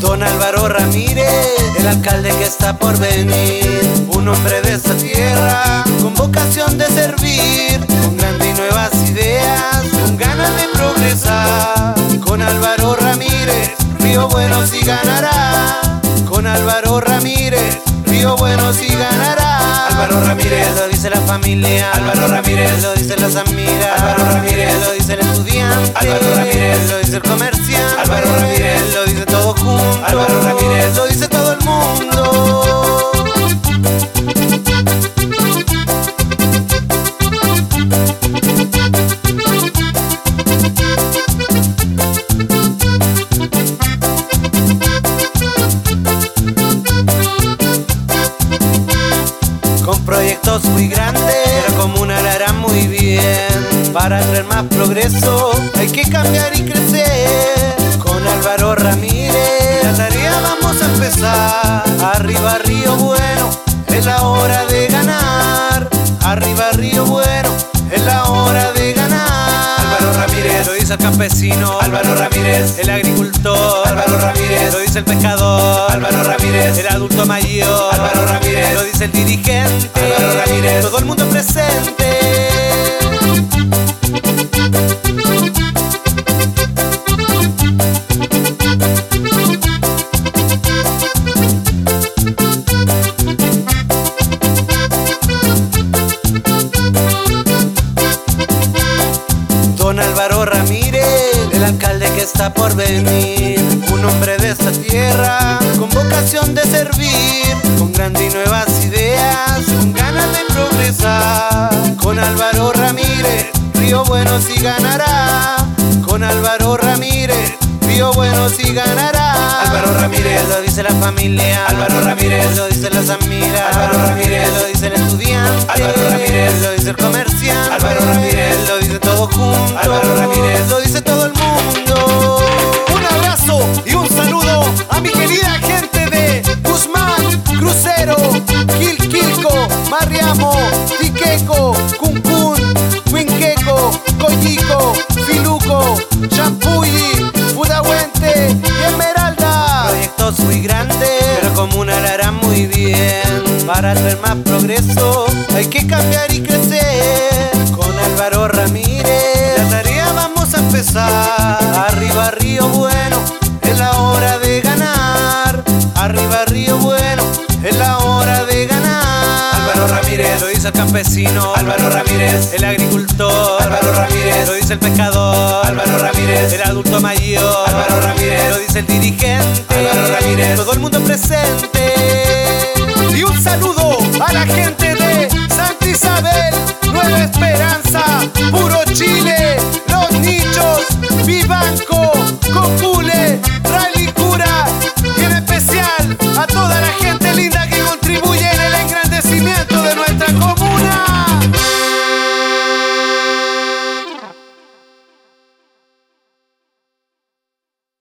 Don Álvaro Ramírez, el alcalde que está por venir, un hombre de esta tierra, con vocación de servir. Ramírez, Río Bueno sí ganará. Álvaro Ramírez. Lo dice la familia, Álvaro Ramírez. Lo dicen las amigas, Álvaro Ramírez. Lo dice el estudiante, Álvaro Ramírez. Lo dice el comerciante, Álvaro Ramírez. Lo dice proyectos muy grandes, la comuna la hará muy bien. Para traer más progreso, hay que cambiar y crecer. Con Álvaro Ramírez, la tarea vamos a empezar. Arriba Río Bueno, es la hora de ganar. Arriba Río Bueno, es la hora de ganar. Álvaro Ramírez, lo dice el campesino. Álvaro Ramírez, el agricultor. Álvaro Ramírez, lo dice el pescador. Álvaro Ramírez, el adulto mayor. Álvaro Ramírez, dice el dirigente. Álvaro Ramírez, todo el mundo presente. Don Álvaro Ramírez, el alcalde que está por venir, un hombre de esta tierra, con vocación de servir, con grandes Río Bueno sí ganará. Con Álvaro Ramírez, Río Bueno sí ganará. Álvaro Ramírez. Lo dice la familia, Álvaro Ramírez. Lo dice las amigas, Álvaro Ramírez. Lo dice el estudiante, Álvaro Ramírez. Lo dice el comerciante, Álvaro Ramírez. Lo dice todo junto, Álvaro Ramírez. lo pero comuna la hará muy bien. Para traer más progreso, hay que cambiar y crecer. Con Álvaro Ramírez, la tarea vamos a empezar. Arriba Río Bueno, es la hora de ganar. Arriba Río Bueno, es la hora de ganar. Álvaro Ramírez, lo dice el campesino. Álvaro Ramírez, el agricultor. Ramírez el pescador, Álvaro Ramírez. El adulto mayor, Álvaro Ramírez. Lo dice el dirigente, Álvaro Ramírez. Todo el mundo presente. Y un saludo a la gente